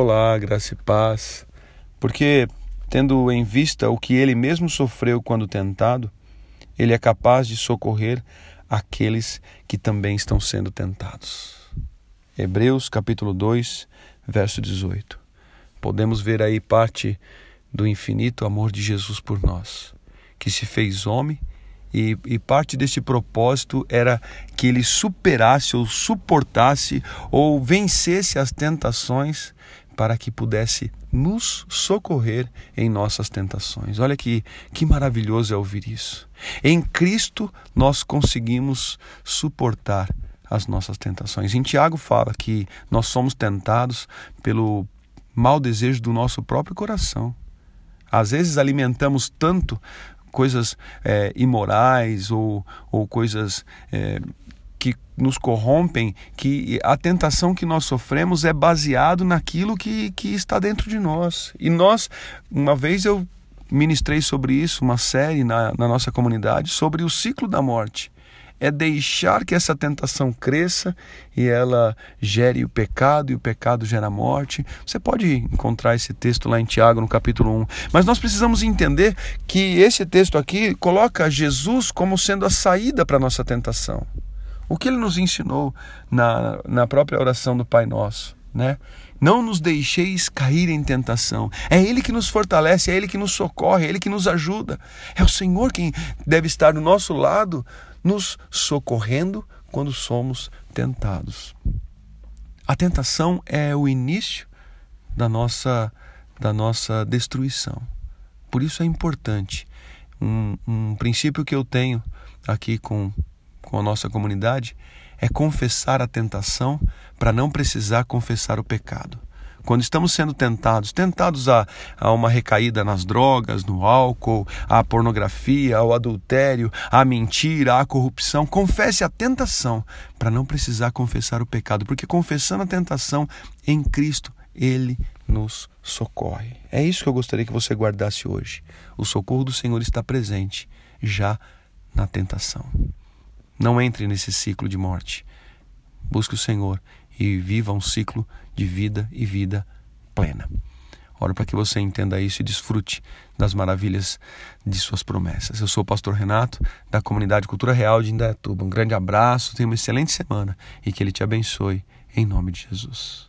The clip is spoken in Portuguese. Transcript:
Olá, graça e paz. Porque, tendo em vista o que ele mesmo sofreu quando tentado, ele é capaz de socorrer aqueles que também estão sendo tentados. Hebreus capítulo 2, verso 18. Podemos ver aí parte do infinito amor de Jesus por nós, que se fez homem e, e, parte desse propósito era que ele superasse ou suportasse ou vencesse as tentações para que pudesse nos socorrer em nossas tentações. Olha que, que maravilhoso é ouvir isso. Em Cristo nós conseguimos suportar as nossas tentações. Em Tiago fala que nós somos tentados pelo mau desejo do nosso próprio coração. Às vezes alimentamos tanto coisas é, imorais ou, ou coisas é, que nos corrompem, que a tentação que nós sofremos é baseado naquilo que, que está dentro de nós. E nós, uma vez eu ministrei sobre isso, uma série na, na nossa comunidade, sobre o ciclo da morte é deixar que essa tentação cresça e ela gere o pecado e o pecado gera morte. Você pode encontrar esse texto lá em Tiago, no capítulo 1. Mas nós precisamos entender que esse texto aqui coloca Jesus como sendo a saída para a nossa tentação. O que ele nos ensinou na, na própria oração do Pai Nosso, né? Não nos deixeis cair em tentação. É Ele que nos fortalece, é Ele que nos socorre, é Ele que nos ajuda. É o Senhor quem deve estar do nosso lado nos socorrendo quando somos tentados. A tentação é o início da nossa, da nossa destruição. Por isso é importante. Um, um princípio que eu tenho aqui com, com a nossa comunidade é confessar a tentação para não precisar confessar o pecado quando estamos sendo tentados, tentados a, a uma recaída nas drogas, no álcool, à pornografia, ao adultério, à mentira, à corrupção, confesse a tentação para não precisar confessar o pecado, porque confessando a tentação em Cristo, Ele nos socorre. É isso que eu gostaria que você guardasse hoje. O socorro do Senhor está presente já na tentação. Não entre nesse ciclo de morte. Busque o Senhor e viva um ciclo de vida e vida plena. Oro para que você entenda isso e desfrute das maravilhas de suas promessas. Eu sou o pastor Renato, da comunidade Cultura Real de Indaiatuba. Um grande abraço, tenha uma excelente semana e que Ele te abençoe, em nome de Jesus.